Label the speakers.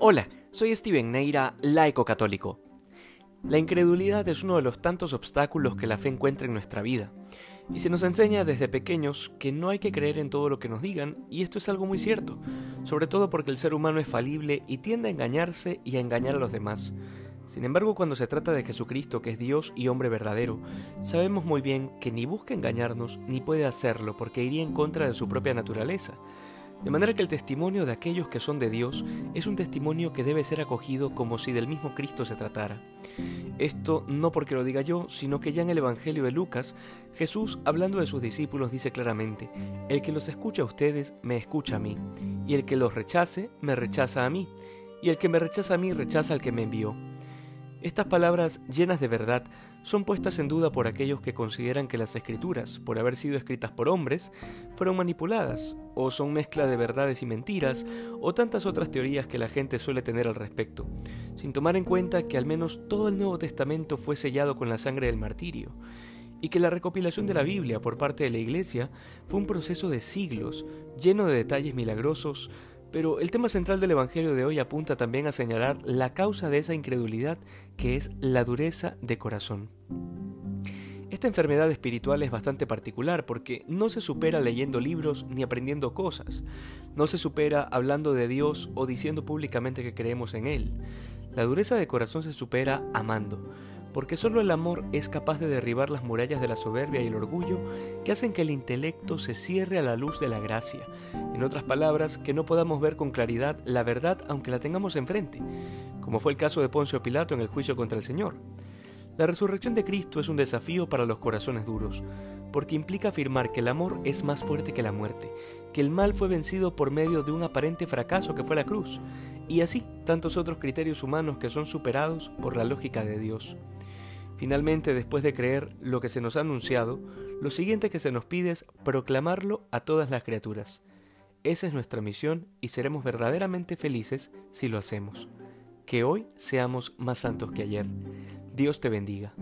Speaker 1: Hola, soy Steven Neira, laico católico. La incredulidad es uno de los tantos obstáculos que la fe encuentra en nuestra vida. Y se nos enseña desde pequeños que no hay que creer en todo lo que nos digan, y esto es algo muy cierto, sobre todo porque el ser humano es falible y tiende a engañarse y a engañar a los demás. Sin embargo, cuando se trata de Jesucristo, que es Dios y hombre verdadero, sabemos muy bien que ni busca engañarnos ni puede hacerlo porque iría en contra de su propia naturaleza. De manera que el testimonio de aquellos que son de Dios es un testimonio que debe ser acogido como si del mismo Cristo se tratara. Esto no porque lo diga yo, sino que ya en el Evangelio de Lucas, Jesús, hablando de sus discípulos, dice claramente, El que los escucha a ustedes, me escucha a mí, y el que los rechace, me rechaza a mí, y el que me rechaza a mí, rechaza al que me envió. Estas palabras llenas de verdad son puestas en duda por aquellos que consideran que las escrituras, por haber sido escritas por hombres, fueron manipuladas, o son mezcla de verdades y mentiras, o tantas otras teorías que la gente suele tener al respecto, sin tomar en cuenta que al menos todo el Nuevo Testamento fue sellado con la sangre del martirio, y que la recopilación de la Biblia por parte de la Iglesia fue un proceso de siglos, lleno de detalles milagrosos, pero el tema central del Evangelio de hoy apunta también a señalar la causa de esa incredulidad que es la dureza de corazón. Esta enfermedad espiritual es bastante particular porque no se supera leyendo libros ni aprendiendo cosas, no se supera hablando de Dios o diciendo públicamente que creemos en Él. La dureza de corazón se supera amando, porque solo el amor es capaz de derribar las murallas de la soberbia y el orgullo que hacen que el intelecto se cierre a la luz de la gracia. En otras palabras, que no podamos ver con claridad la verdad aunque la tengamos enfrente, como fue el caso de Poncio Pilato en el juicio contra el Señor. La resurrección de Cristo es un desafío para los corazones duros, porque implica afirmar que el amor es más fuerte que la muerte, que el mal fue vencido por medio de un aparente fracaso que fue la cruz, y así tantos otros criterios humanos que son superados por la lógica de Dios. Finalmente, después de creer lo que se nos ha anunciado, lo siguiente que se nos pide es proclamarlo a todas las criaturas. Esa es nuestra misión y seremos verdaderamente felices si lo hacemos. Que hoy seamos más santos que ayer. Dios te bendiga.